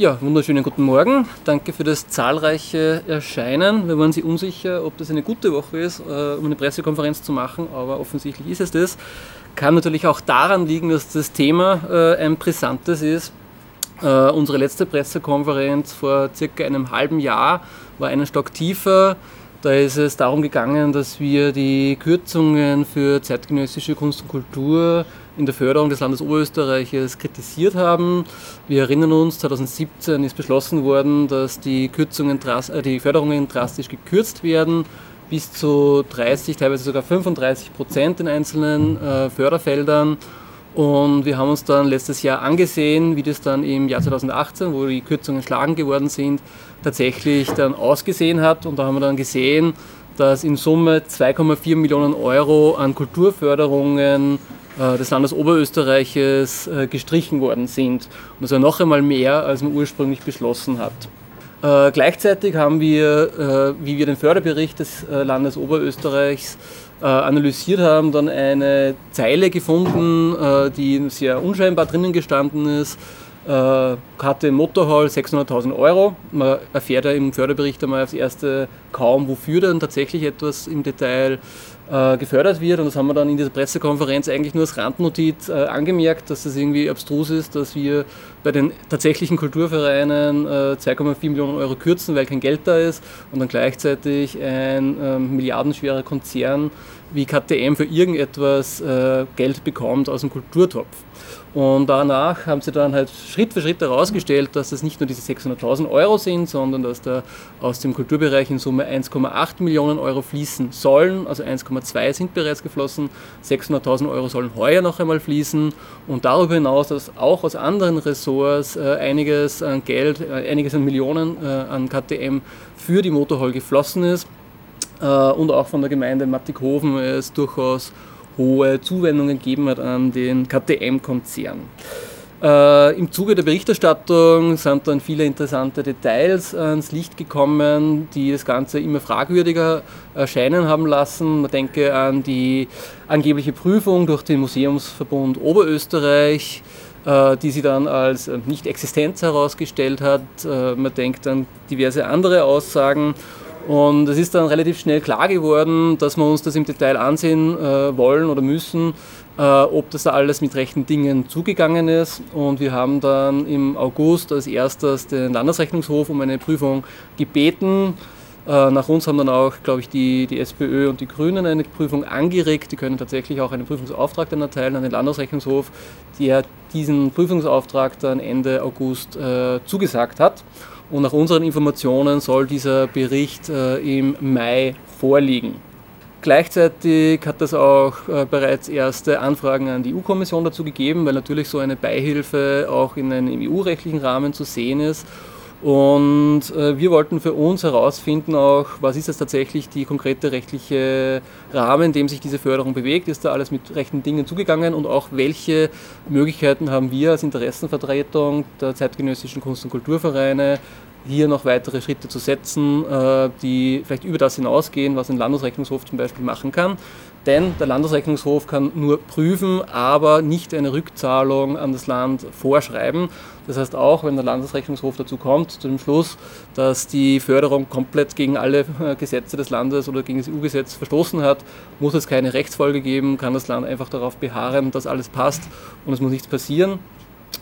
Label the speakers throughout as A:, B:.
A: Ja, wunderschönen guten Morgen. Danke für das zahlreiche Erscheinen. Wir waren sich unsicher, ob das eine gute Woche ist, äh, um eine Pressekonferenz zu machen, aber offensichtlich ist es das. Kann natürlich auch daran liegen, dass das Thema äh, ein brisantes ist. Äh, unsere letzte Pressekonferenz vor circa einem halben Jahr war einen Stock tiefer. Da ist es darum gegangen, dass wir die Kürzungen für zeitgenössische Kunst und Kultur in der Förderung des Landes Oberösterreiches kritisiert haben. Wir erinnern uns, 2017 ist beschlossen worden, dass die, Kürzungen, äh, die Förderungen drastisch gekürzt werden, bis zu 30, teilweise sogar 35 Prozent in einzelnen äh, Förderfeldern. Und wir haben uns dann letztes Jahr angesehen, wie das dann im Jahr 2018, wo die Kürzungen schlagen geworden sind, tatsächlich dann ausgesehen hat. Und da haben wir dann gesehen, dass in Summe 2,4 Millionen Euro an Kulturförderungen äh, des Landes Oberösterreiches äh, gestrichen worden sind. Und das war noch einmal mehr, als man ursprünglich beschlossen hat. Äh, gleichzeitig haben wir, wie wir den Förderbericht des Landes Oberösterreichs analysiert haben, dann eine Zeile gefunden, die sehr unscheinbar drinnen gestanden ist. Karte Motorhall 600.000 Euro. Man erfährt ja im Förderbericht einmal aufs Erste kaum, wofür dann tatsächlich etwas im Detail äh, gefördert wird. Und das haben wir dann in dieser Pressekonferenz eigentlich nur als Randnotiz äh, angemerkt, dass das irgendwie abstrus ist, dass wir bei den tatsächlichen Kulturvereinen äh, 2,4 Millionen Euro kürzen, weil kein Geld da ist und dann gleichzeitig ein ähm, milliardenschwerer Konzern wie KTM für irgendetwas äh, Geld bekommt aus dem Kulturtopf. Und danach haben sie dann halt Schritt für Schritt herausgestellt, dass das nicht nur diese 600.000 Euro sind, sondern dass da aus dem Kulturbereich in Summe 1,8 Millionen Euro fließen sollen. Also 1,2 sind bereits geflossen, 600.000 Euro sollen heuer noch einmal fließen. Und darüber hinaus, dass auch aus anderen Ressorts äh, einiges an Geld, äh, einiges an Millionen äh, an KTM für die Motorhall geflossen ist. Und auch von der Gemeinde Mattighofen es durchaus hohe Zuwendungen gegeben hat an den KTM-Konzern. Äh, Im Zuge der Berichterstattung sind dann viele interessante Details ans Licht gekommen, die das Ganze immer fragwürdiger erscheinen haben lassen. Man denke an die angebliche Prüfung durch den Museumsverbund Oberösterreich, äh, die sie dann als nicht existenz herausgestellt hat. Äh, man denkt an diverse andere Aussagen und es ist dann relativ schnell klar geworden, dass wir uns das im Detail ansehen äh, wollen oder müssen, äh, ob das da alles mit rechten Dingen zugegangen ist. Und wir haben dann im August als erstes den Landesrechnungshof um eine Prüfung gebeten. Äh, nach uns haben dann auch, glaube ich, die, die SPÖ und die Grünen eine Prüfung angeregt. Die können tatsächlich auch einen Prüfungsauftrag dann erteilen an den Landesrechnungshof, der diesen Prüfungsauftrag dann Ende August äh, zugesagt hat. Und nach unseren Informationen soll dieser Bericht äh, im Mai vorliegen. Gleichzeitig hat es auch äh, bereits erste Anfragen an die EU-Kommission dazu gegeben, weil natürlich so eine Beihilfe auch in einem EU-rechtlichen Rahmen zu sehen ist. Und äh, wir wollten für uns herausfinden auch, was ist jetzt tatsächlich die konkrete rechtliche Rahmen, in dem sich diese Förderung bewegt, ist da alles mit rechten Dingen zugegangen und auch welche Möglichkeiten haben wir als Interessenvertretung der zeitgenössischen Kunst- und Kulturvereine, hier noch weitere Schritte zu setzen, äh, die vielleicht über das hinausgehen, was ein Landesrechnungshof zum Beispiel machen kann. Denn der Landesrechnungshof kann nur prüfen, aber nicht eine Rückzahlung an das Land vorschreiben. Das heißt auch, wenn der Landesrechnungshof dazu kommt, zu dem Schluss, dass die Förderung komplett gegen alle äh, Gesetze des Landes oder gegen das EU-Gesetz verstoßen hat, muss es keine Rechtsfolge geben, kann das Land einfach darauf beharren, dass alles passt und es muss nichts passieren.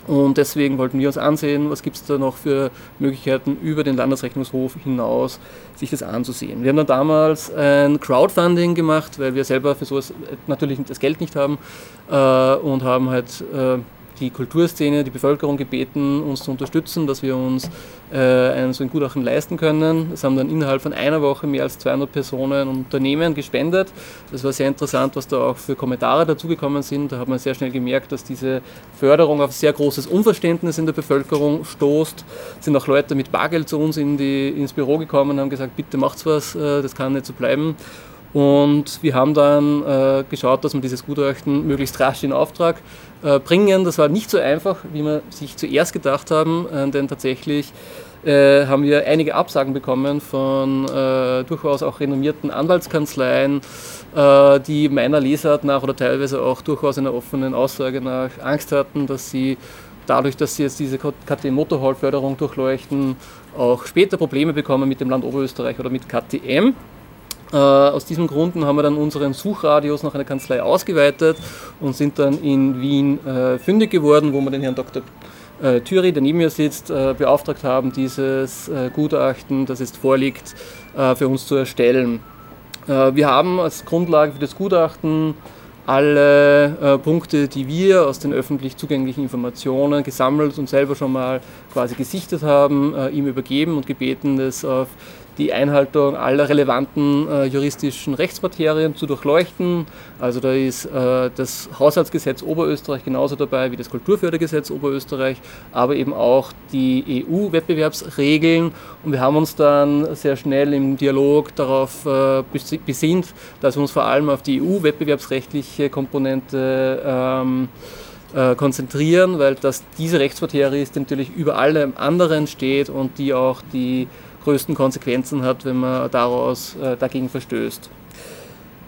A: Und deswegen wollten wir uns ansehen, was gibt es da noch für Möglichkeiten über den Landesrechnungshof hinaus, sich das anzusehen. Wir haben dann damals ein Crowdfunding gemacht, weil wir selber für sowas natürlich das Geld nicht haben äh, und haben halt äh, die Kulturszene, die Bevölkerung gebeten, uns zu unterstützen, dass wir uns äh, ein, so ein Gutachten leisten können. Es haben dann innerhalb von einer Woche mehr als 200 Personen und Unternehmen gespendet. Das war sehr interessant, was da auch für Kommentare dazugekommen sind. Da hat man sehr schnell gemerkt, dass diese Förderung auf sehr großes Unverständnis in der Bevölkerung stoßt. Es sind auch Leute mit Bargeld zu uns in die, ins Büro gekommen und haben gesagt, bitte macht's was, äh, das kann nicht so bleiben. Und wir haben dann äh, geschaut, dass wir dieses Gutachten möglichst rasch in Auftrag bringen. Das war nicht so einfach, wie wir sich zuerst gedacht haben, äh, denn tatsächlich äh, haben wir einige Absagen bekommen von äh, durchaus auch renommierten Anwaltskanzleien, äh, die meiner Lesart nach oder teilweise auch durchaus einer offenen Aussage nach Angst hatten, dass sie dadurch, dass sie jetzt diese KTM-Motorhall-Förderung durchleuchten, auch später Probleme bekommen mit dem Land Oberösterreich oder mit KTM. Äh, aus diesen Gründen haben wir dann unseren Suchradius nach einer Kanzlei ausgeweitet und sind dann in Wien äh, fündig geworden, wo wir den Herrn Dr. Äh, Thüry, der neben mir sitzt, äh, beauftragt haben, dieses äh, Gutachten, das jetzt vorliegt, für uns zu erstellen. wir haben als Grundlage für das Gutachten alle Punkte, die wir aus den öffentlich zugänglichen Informationen gesammelt und selber schon mal quasi gesichtet haben, ihm übergeben und gebeten, das auf die Einhaltung aller relevanten äh, juristischen Rechtsmaterien zu durchleuchten. Also da ist äh, das Haushaltsgesetz Oberösterreich genauso dabei wie das Kulturfördergesetz Oberösterreich, aber eben auch die EU-Wettbewerbsregeln. Und wir haben uns dann sehr schnell im Dialog darauf äh, besinnt, dass wir uns vor allem auf die EU-wettbewerbsrechtliche Komponente ähm, äh, konzentrieren, weil das diese Rechtsmaterie ist, die natürlich über allem anderen steht und die auch die größten Konsequenzen hat, wenn man daraus äh, dagegen verstößt.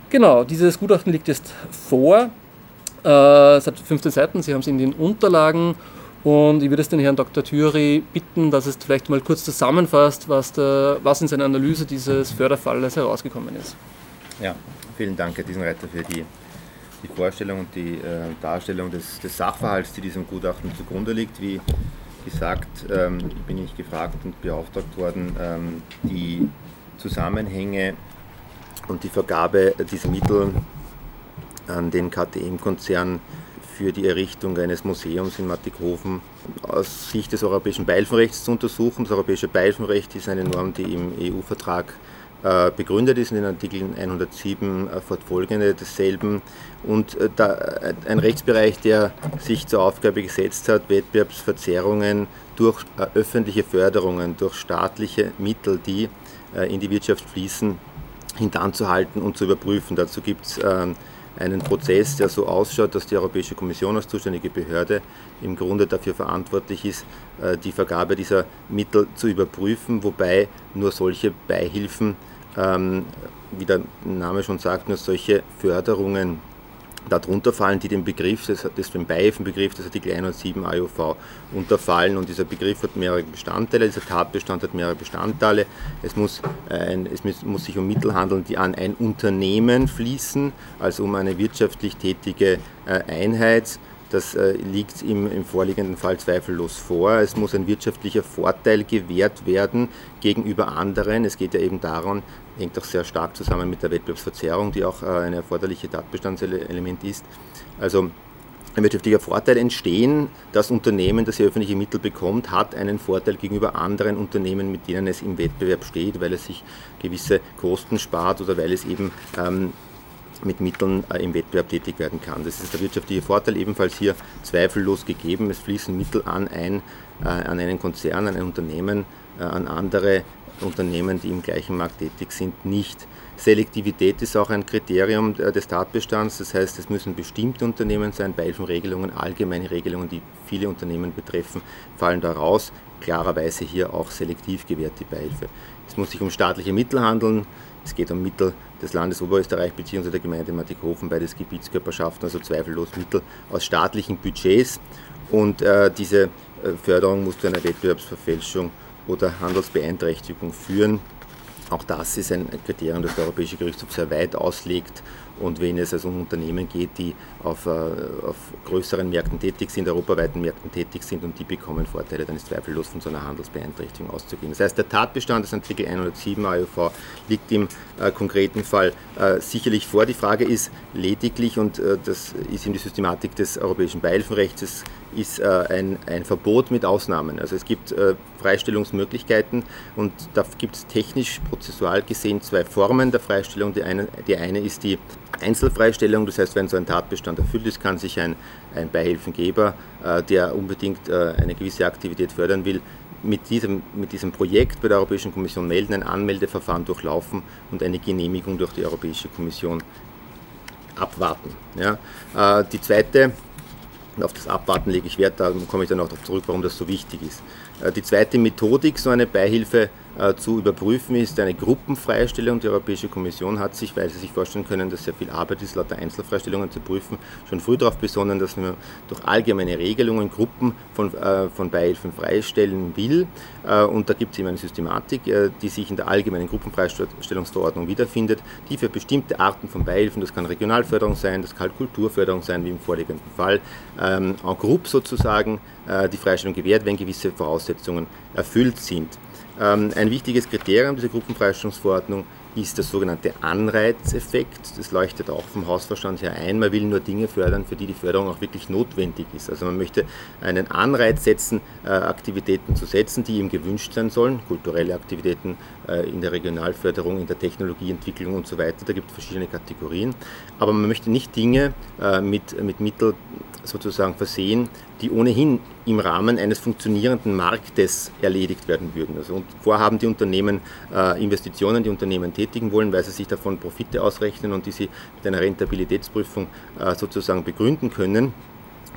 A: Genau, dieses Gutachten liegt jetzt vor. Äh, es hat 15 Seiten, Sie haben es in den Unterlagen. Und ich würde es den Herrn Dr. Thüry bitten, dass es vielleicht mal kurz zusammenfasst, was, der, was in seiner Analyse dieses Förderfalles herausgekommen ist.
B: Ja, vielen Dank, Herr Diesenreiter, für die, die Vorstellung und die äh, Darstellung des, des Sachverhalts, die diesem Gutachten zugrunde liegt. Wie gesagt, ähm, bin ich gefragt und beauftragt worden, ähm, die Zusammenhänge und die Vergabe dieser Mittel an den KTM-Konzern für die Errichtung eines Museums in Mattighofen aus Sicht des europäischen Beihilfenrechts zu untersuchen. Das europäische Beihilfenrecht ist eine Norm, die im EU-Vertrag begründet ist in den Artikeln 107 äh, fortfolgende desselben und äh, ein Rechtsbereich, der sich zur Aufgabe gesetzt hat, Wettbewerbsverzerrungen durch öffentliche Förderungen, durch staatliche Mittel, die in die Wirtschaft fließen, hintanzuhalten und zu überprüfen. Dazu gibt es ähm, einen Prozess, der so ausschaut, dass die Europäische Kommission als zuständige Behörde im Grunde dafür verantwortlich ist, die Vergabe dieser Mittel zu überprüfen, wobei nur solche Beihilfen ähm, wie der Name schon sagt, nur solche Förderungen darunter fallen, die den Begriff, das, das den Beihilfenbegriff des Artikel 107 AUV unterfallen und dieser Begriff hat mehrere Bestandteile, dieser Tatbestand hat mehrere Bestandteile. Es muss, ein, es muss sich um Mittel handeln, die an ein Unternehmen fließen, also um eine wirtschaftlich tätige äh, Einheit das äh, liegt im, im, vorliegenden Fall zweifellos vor. Es muss ein wirtschaftlicher Vorteil gewährt werden gegenüber anderen. Es geht ja eben darum, hängt auch sehr stark zusammen mit der Wettbewerbsverzerrung, die auch äh, ein erforderliches Tatbestandselement ist. Also ein wirtschaftlicher Vorteil entstehen. Das Unternehmen, das hier öffentliche Mittel bekommt, hat einen Vorteil gegenüber anderen Unternehmen, mit denen es im Wettbewerb steht, weil es sich gewisse Kosten spart oder weil es eben ähm, mit Mitteln äh, im Wettbewerb tätig werden kann. Das ist der wirtschaftliche Vorteil ebenfalls hier zweifellos gegeben. Es fließen Mittel an, ein, äh, an einen Konzern, an ein Unternehmen, äh, an andere Unternehmen, die im gleichen Markt tätig sind, nicht. Selektivität ist auch ein Kriterium des Tatbestands, das heißt, es müssen bestimmte Unternehmen sein, Beihilfenregelungen, allgemeine Regelungen, die viele Unternehmen betreffen, fallen da raus. Klarerweise hier auch selektiv gewährt die Beihilfe. Es muss sich um staatliche Mittel handeln, es geht um Mittel des Landes Oberösterreich bzw. der Gemeinde Mattighofen, beides Gebietskörperschaften, also zweifellos Mittel aus staatlichen Budgets. Und äh, diese äh, Förderung muss zu einer Wettbewerbsverfälschung oder Handelsbeeinträchtigung führen. Auch das ist ein Kriterium, das der Europäische Gerichtshof sehr weit auslegt und wenn es also um Unternehmen geht, die auf, äh, auf größeren Märkten tätig sind, europaweiten Märkten tätig sind und die bekommen Vorteile, dann ist zweifellos von so einer Handelsbeeinträchtigung auszugehen. Das heißt, der Tatbestand des Artikel 107 AUV liegt im äh, konkreten Fall äh, sicherlich vor. Die Frage ist lediglich, und äh, das ist in die Systematik des europäischen Beihilfenrechts, ist äh, ein, ein Verbot mit Ausnahmen. Also es gibt äh, Freistellungsmöglichkeiten und da gibt es technisch, prozessual gesehen zwei Formen der Freistellung. Die eine, die eine ist die Einzelfreistellung, das heißt, wenn so ein Tatbestand erfüllt ist, kann sich ein, ein Beihilfengeber, äh, der unbedingt äh, eine gewisse Aktivität fördern will, mit diesem, mit diesem Projekt bei der Europäischen Kommission melden, ein Anmeldeverfahren durchlaufen und eine Genehmigung durch die Europäische Kommission abwarten. Ja. Äh, die zweite auf das Abwarten lege ich Wert, da komme ich dann auch darauf zurück, warum das so wichtig ist. Äh, die zweite Methodik, so eine Beihilfe zu überprüfen, ist eine Gruppenfreistellung. Die Europäische Kommission hat sich, weil sie sich vorstellen können, dass sehr viel Arbeit ist, lauter Einzelfreistellungen zu prüfen, schon früh darauf besonnen, dass man durch allgemeine Regelungen Gruppen von, äh, von Beihilfen freistellen will. Und da gibt es eben eine Systematik, die sich in der allgemeinen Gruppenfreistellungsverordnung wiederfindet, die für bestimmte Arten von Beihilfen, das kann Regionalförderung sein, das kann Kulturförderung sein, wie im vorliegenden Fall, ähm, en groupe sozusagen die Freistellung gewährt, wenn gewisse Voraussetzungen erfüllt sind. Ähm, ein wichtiges Kriterium dieser Gruppenfreistellungsverordnung ist der sogenannte Anreizeffekt. Das leuchtet auch vom Hausverstand her ein. Man will nur Dinge fördern, für die die Förderung auch wirklich notwendig ist. Also man möchte einen Anreiz setzen, äh, Aktivitäten zu setzen, die ihm gewünscht sein sollen. Kulturelle Aktivitäten äh, in der Regionalförderung, in der Technologieentwicklung und so weiter. Da gibt es verschiedene Kategorien. Aber man möchte nicht Dinge äh, mit, mit Mitteln sozusagen versehen, die ohnehin im Rahmen eines funktionierenden Marktes erledigt werden würden. Also vorhaben die Unternehmen äh, Investitionen, die Unternehmen tätigen wollen, weil sie sich davon Profite ausrechnen und die sie mit einer Rentabilitätsprüfung äh, sozusagen begründen können.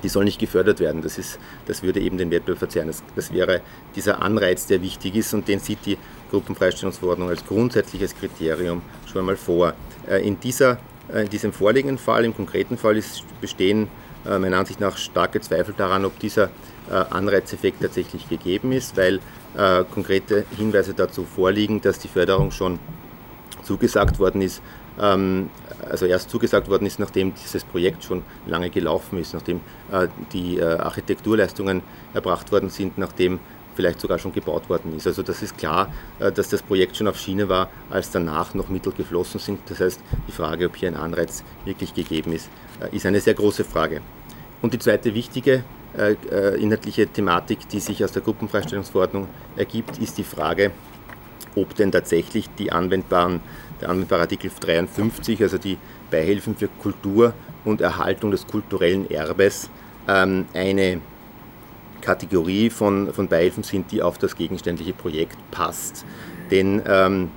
B: Die soll nicht gefördert werden. Das, ist, das würde eben den Wettbewerb verzerren. Das, das wäre dieser Anreiz, der wichtig ist und den sieht die Gruppenfreistellungsverordnung als grundsätzliches Kriterium schon einmal vor. Äh, in, dieser, äh, in diesem vorliegenden Fall, im konkreten Fall, ist, bestehen meiner Ansicht nach starke Zweifel daran, ob dieser äh, Anreizeffekt tatsächlich gegeben ist, weil äh, konkrete Hinweise dazu vorliegen, dass die Förderung schon zugesagt worden ist, ähm, also erst zugesagt worden ist, nachdem dieses Projekt schon lange gelaufen ist, nachdem die Architekturleistungen erbracht worden sind, nachdem vielleicht sogar schon gebaut worden ist. Also das ist klar, dass das Projekt schon auf Schiene war, als danach noch Mittel geflossen sind. Das heißt, die Frage, ob hier ein Anreiz wirklich gegeben ist, äh, ist eine sehr große Frage. Und die zweite wichtige äh, äh, inhaltliche Thematik, die sich aus der Gruppenfreistellungsverordnung ergibt, ist die Frage, ob denn tatsächlich die anwendbaren, der anwendbare Artikel 53, also die Beihilfen für Kultur und Erhaltung des kulturellen Erbes, ähm, eine Kategorie von, von Beihilfen sind, die auf das gegenständliche Projekt passt. Denn ähm,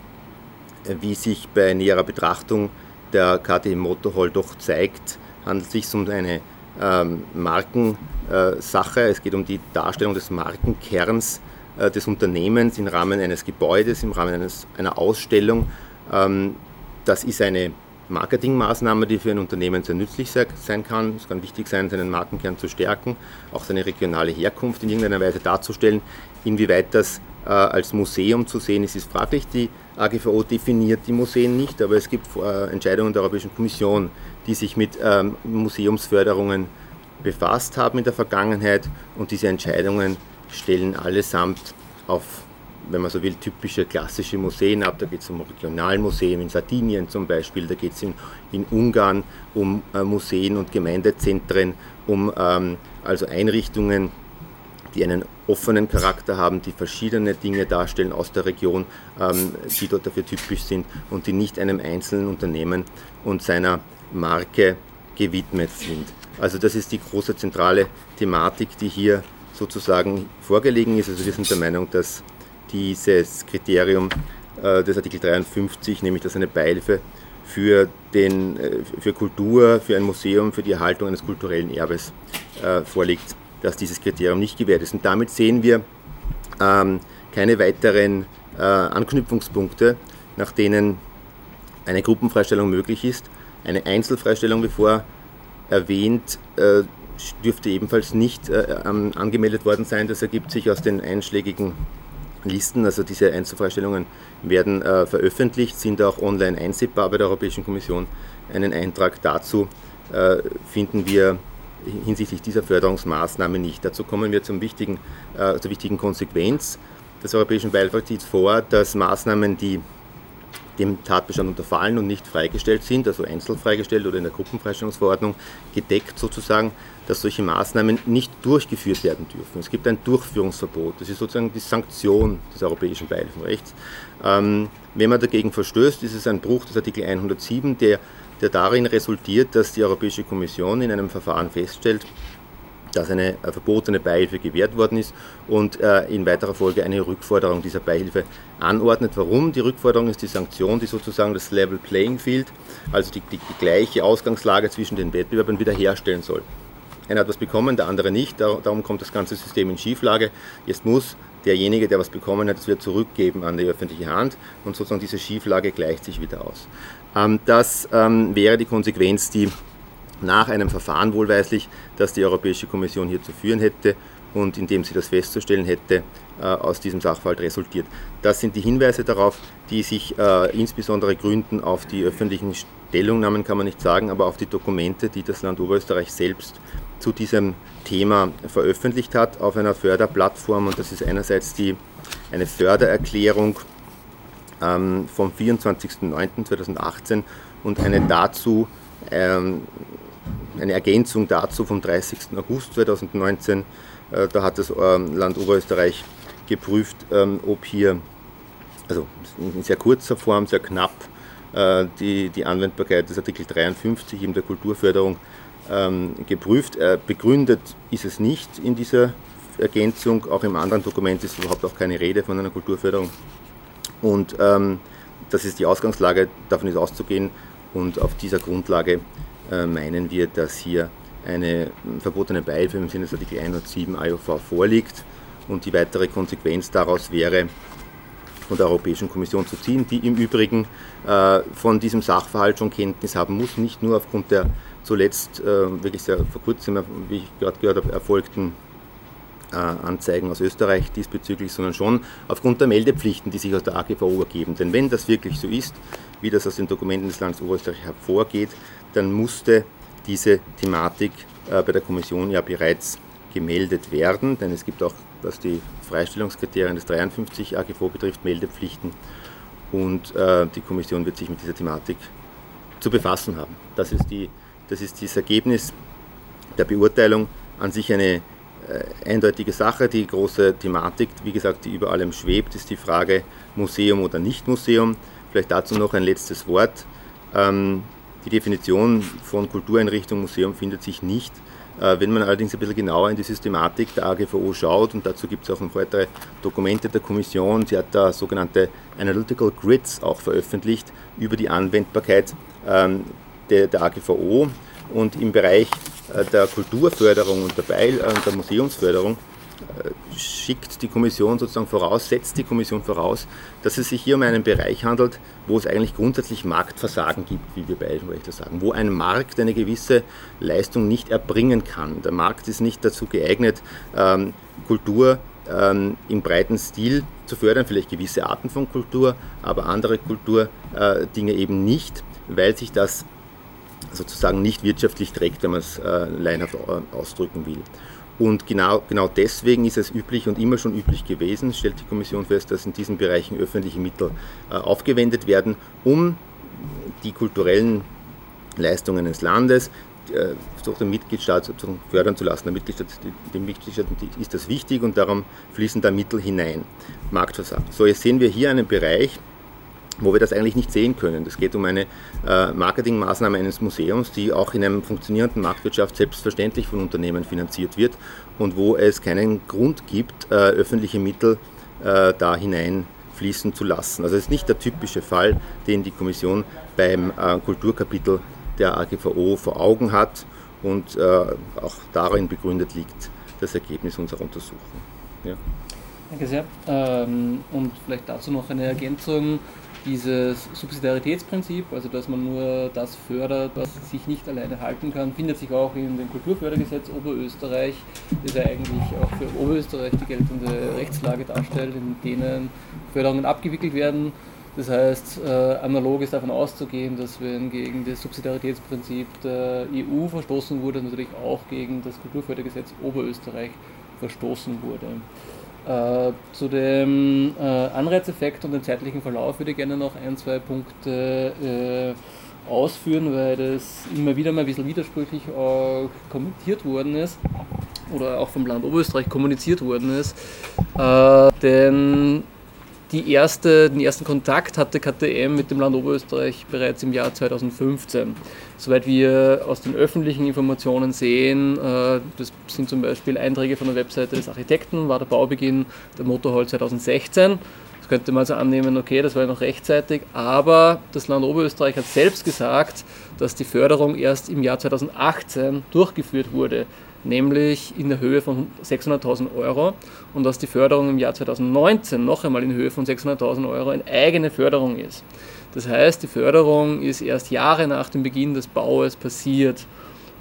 B: wie sich bei näherer Betrachtung der KTM Motorhall doch zeigt, handelt es sich um eine ähm, Markensache. es geht um die Darstellung des Markenkerns äh, des Unternehmens im Rahmen eines Gebäudes, im Rahmen eines, einer Ausstellung. Ähm, das ist eine Marketingmaßnahme, die für ein Unternehmen sehr nützlich sein kann. Es kann wichtig sein, seinen Markenkern zu stärken, auch seine regionale Herkunft in irgendeiner Weise darzustellen. Inwieweit das äh, als Museum zu sehen ist, ist fraglich. Die AGVO definiert die Museen nicht, aber es gibt äh, Entscheidungen der Europäischen Kommission, die sich mit ähm, Museumsförderungen befasst haben in der Vergangenheit und diese Entscheidungen stellen allesamt auf, wenn man so will, typische klassische Museen ab. Da geht es um Regionalmuseen in Sardinien zum Beispiel, da geht es in, in, Ungarn um äh, Museen und Gemeindezentren, um ähm, also Einrichtungen, die einen offenen Charakter haben, die verschiedene Dinge darstellen aus der Region, ähm, die dort dafür typisch sind und die nicht einem einzelnen Unternehmen und seiner Marke gewidmet sind. Also das ist die große zentrale Thematik, die hier sozusagen vorgelegen ist. Also wir sind der Meinung, dass dieses Kriterium äh, des Artikel 53, nämlich dass eine Beihilfe für, den, äh, für Kultur, für ein Museum, für die Erhaltung eines kulturellen Erbes äh, vorliegt, dass dieses Kriterium nicht gewährt ist. Und damit sehen wir ähm, keine weiteren Anknüpfungspunkte, nach denen eine Gruppenfreistellung möglich ist. Eine Einzelfreistellung, bevor erwähnt, äh, dürfte ebenfalls nicht äh, angemeldet worden sein. Das ergibt sich aus den einschlägigen Listen. Also diese Einzelfreistellungen werden äh, veröffentlicht, sind auch online einsehbar bei der Europäischen Kommission. Einen Eintrag dazu äh, finden wir hinsichtlich dieser Förderungsmaßnahme nicht. Dazu kommen wir zum wichtigen, äh, zur wichtigen Konsequenz des Europäischen Beihilferechts sieht vor, dass Maßnahmen, die dem Tatbestand unterfallen und nicht freigestellt sind, also einzeln freigestellt oder in der Gruppenfreistellungsverordnung gedeckt sozusagen, dass solche Maßnahmen nicht durchgeführt werden dürfen. Es gibt ein Durchführungsverbot. Das ist sozusagen die Sanktion des europäischen Beihilfenrechts. Ähm, wenn man dagegen verstößt, ist es ein Bruch des Artikel 107, der der darin resultiert, dass die Europäische Kommission in einem Verfahren feststellt, dass eine verbotene Beihilfe gewährt worden ist und äh, in weiterer Folge eine Rückforderung dieser Beihilfe anordnet. Warum? Die Rückforderung ist die Sanktion, die sozusagen das Level Playing Field, also die, die, die gleiche Ausgangslage zwischen den Wettbewerbern wiederherstellen soll. Einer hat was bekommen, der andere nicht. Darum kommt das ganze System in Schieflage. Jetzt muss derjenige, der was bekommen hat, es wieder zurückgeben an die öffentliche Hand und sozusagen diese Schieflage gleicht sich wieder aus. Ähm, das ähm, wäre die Konsequenz, die nach einem Verfahren wohlweislich, das die Europäische Kommission hier zu führen hätte und indem sie das festzustellen hätte, äh, aus diesem Sachverhalt resultiert. Das sind die Hinweise darauf, die sich äh, insbesondere gründen auf die öffentlichen Stellungnahmen, kann man nicht sagen, aber auf die Dokumente, die das Land Oberösterreich selbst zu diesem Thema veröffentlicht hat auf einer Förderplattform. Und das ist einerseits die, eine Fördererklärung ähm, vom 24.09.2018 und eine dazu ähm, eine Ergänzung dazu vom 30. August 2019. Äh, da hat das ähm, Land Oberösterreich geprüft, ähm, ob hier, also in sehr kurzer Form, sehr knapp, äh, die, die Anwendbarkeit des Artikel 53 in der Kulturförderung ähm, geprüft. Äh, begründet ist es nicht in dieser Ergänzung, auch im anderen Dokument ist überhaupt auch keine Rede von einer Kulturförderung. Und ähm, das ist die Ausgangslage, davon ist auszugehen. Und auf dieser Grundlage äh, meinen wir, dass hier eine verbotene Beihilfe im Sinne des Artikel 107 AOV vorliegt und die weitere Konsequenz daraus wäre, von der Europäischen Kommission zu ziehen, die im Übrigen äh, von diesem Sachverhalt schon Kenntnis haben muss, nicht nur aufgrund der zuletzt äh, wirklich sehr vor kurzem, wie ich gerade gehört habe, erfolgten äh, Anzeigen aus Österreich diesbezüglich, sondern schon aufgrund der Meldepflichten, die sich aus der AGVO ergeben. Denn wenn das wirklich so ist, wie das aus den Dokumenten des Landes Oberösterreich hervorgeht, dann musste diese Thematik äh, bei der Kommission ja bereits gemeldet werden, denn es gibt auch, was die Freistellungskriterien des 53 AGV betrifft, Meldepflichten und äh, die Kommission wird sich mit dieser Thematik zu befassen haben. Das ist, die, das, ist das Ergebnis der Beurteilung. An sich eine äh, eindeutige Sache. Die große Thematik, wie gesagt, die über allem schwebt, ist die Frage Museum oder nicht Museum. Vielleicht dazu noch ein letztes Wort. Ähm, die Definition von Kultureinrichtung, Museum findet sich nicht. Äh, wenn man allerdings ein bisschen genauer in die Systematik der AGVO schaut, und dazu gibt es auch noch weitere Dokumente der Kommission, sie hat da sogenannte Analytical Grids auch veröffentlicht über die Anwendbarkeit ähm, der, der AGVO. Und im Bereich äh, der Kulturförderung und der, Beil äh, der Museumsförderung schickt die Kommission sozusagen voraus, setzt die Kommission voraus, dass es sich hier um einen Bereich handelt, wo es eigentlich grundsätzlich Marktversagen gibt, wie wir bei Eisenrechter sagen, wo ein Markt eine gewisse Leistung nicht erbringen kann. Der Markt ist nicht dazu geeignet, ähm, Kultur ähm, im breiten Stil zu fördern, vielleicht gewisse Arten von Kultur, aber andere Kulturdinge äh, eben nicht, weil sich das sozusagen nicht wirtschaftlich trägt, wenn man es äh, leinhaft ausdrücken will. Und genau, genau deswegen ist es üblich und immer schon üblich gewesen, stellt die Kommission fest, dass in diesen Bereichen öffentliche Mittel äh, aufgewendet werden, um die kulturellen Leistungen des Landes äh, durch den Mitgliedstaat fördern zu lassen. Mitgliedstaat, dem Mitgliedstaat ist das wichtig und darum fließen da Mittel hinein. Marktversagen. So, jetzt sehen wir hier einen Bereich, wo wir das eigentlich nicht sehen können. Es geht um eine äh, Marketingmaßnahme eines Museums, die auch in einem funktionierenden Marktwirtschaft selbstverständlich von Unternehmen finanziert wird und wo es keinen Grund gibt, äh, öffentliche Mittel äh, da hineinfließen zu lassen. Also es ist nicht der typische Fall, den die Kommission beim Kulturkapitel der AGVO vor Augen hat und auch darin begründet liegt das Ergebnis unserer Untersuchung. Ja.
A: Danke sehr. Ähm, und vielleicht dazu noch eine Ergänzung dieses Subsidiaritätsprinzip, also dass man nur das fördert, was sich nicht alleine halten kann, findet sich auch in dem Kulturfördergesetz Oberösterreich, das ja eigentlich auch für Oberösterreich die geltende Rechtslage darstellt, in denen Förderungen abgewickelt werden. Das heißt, äh, analog ist davon auszugehen, dass wenn gegen das Subsidiaritätsprinzip der EU verstoßen wurde, natürlich auch gegen das Kulturfördergesetz Oberösterreich verstoßen wurde. Äh, zu dem äh, Anreizeffekt und dem zeitlichen Verlauf würde ich gerne noch ein, zwei Punkte äh, ausführen, weil das immer wieder mal ein bisschen widersprüchlich auch kommentiert worden ist oder auch vom Land Oberösterreich kommuniziert worden ist. Äh, denn die erste, den ersten Kontakt hatte KTM mit dem Land Oberösterreich bereits im Jahr 2015. Soweit wir aus den öffentlichen Informationen sehen, äh, das sind zum Beispiel Einträge von der Webseite des Architekten, war der Baubeginn der Motorhall 2016. Das könnte man also annehmen, okay, das war ja noch rechtzeitig, aber das Land Oberösterreich hat selbst gesagt, dass die Förderung erst im Jahr 2018 durchgeführt wurde. Nämlich in der Höhe von 600.000 Euro und dass die Förderung im Jahr 2019 noch einmal in Höhe von 600.000 Euro eine eigene Förderung ist. Das heißt, die Förderung ist erst Jahre nach dem Beginn des Baues passiert.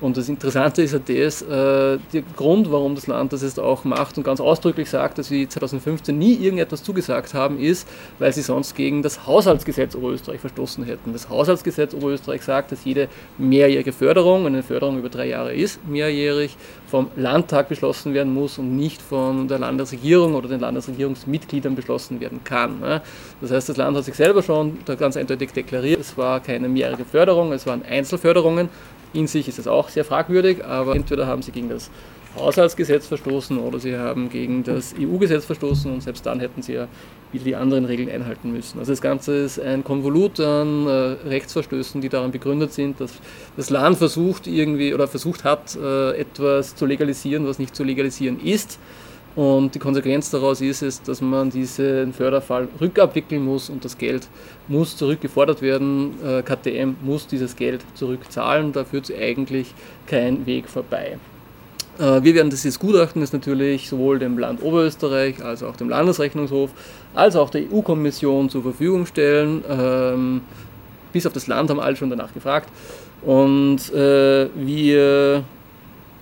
A: Und das Interessante ist ja das, äh, der Grund, warum das Land das jetzt auch macht und ganz ausdrücklich sagt, dass sie 2015 nie irgendetwas zugesagt haben, ist, weil sie sonst gegen das Haushaltsgesetz Oberösterreich verstoßen hätten. Das Haushaltsgesetz Oberösterreich sagt, dass jede mehrjährige Förderung, eine Förderung über drei Jahre ist, mehrjährig vom Landtag beschlossen werden muss und nicht von der Landesregierung oder den Landesregierungsmitgliedern beschlossen werden kann. Ne? Das heißt, das Land hat sich selber schon ganz eindeutig deklariert, es war keine mehrjährige Förderung, es waren Einzelförderungen in sich ist das auch sehr fragwürdig, aber entweder haben sie gegen das Haushaltsgesetz verstoßen oder sie haben gegen das EU-Gesetz verstoßen und selbst dann hätten sie ja wieder die anderen Regeln einhalten müssen. Also das Ganze ist ein Konvolut an äh, Rechtsverstößen, die daran begründet sind, dass das Land versucht irgendwie oder versucht hat, äh, etwas zu legalisieren, was nicht zu legalisieren ist. Und die Konsequenz daraus ist es, dass man diesen Förderfall rückabwickeln muss und das Geld muss zurückgefordert werden. Äh, KTM muss dieses Geld zurückzahlen, da führt eigentlich kein Weg vorbei. Äh, wir werden dieses Gutachten ist natürlich sowohl dem Land Oberösterreich als auch dem Landesrechnungshof als auch der EU-Kommission zur Verfügung stellen. Ähm, bis auf das Land haben alle schon danach gefragt. Und äh, wir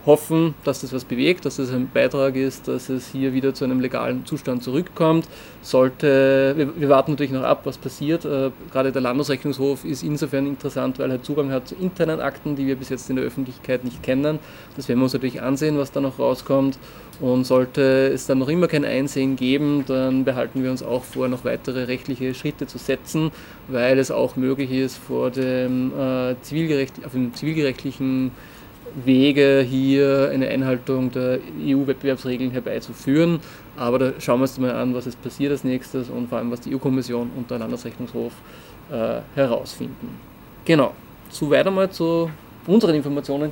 A: hoffen, dass das was bewegt, dass das ein Beitrag ist, dass es hier wieder zu einem legalen Zustand zurückkommt. Sollte, wir, wir warten natürlich noch ab, was passiert. Äh, gerade der Landesrechnungshof ist insofern interessant, weil er Zugang hat zu internen Akten, die wir bis jetzt in der Öffentlichkeit nicht kennen. Das werden wir uns natürlich ansehen, was da noch rauskommt. Und sollte es dann noch immer kein Einsehen geben, dann behalten wir uns auch vor, noch weitere rechtliche Schritte zu setzen, weil es auch möglich ist, vor dem, äh, zivilgerecht, auf dem zivilgerechtlichen Wege, hier eine Einhaltung der EU-Wettbewerbsregeln herbeizuführen. Aber da schauen wir uns mal an, was es passiert als nächstes und vor allem, was die EU-Kommission und der Landesrechnungshof äh, herausfinden. Genau, so weiter mal zu unseren Informationen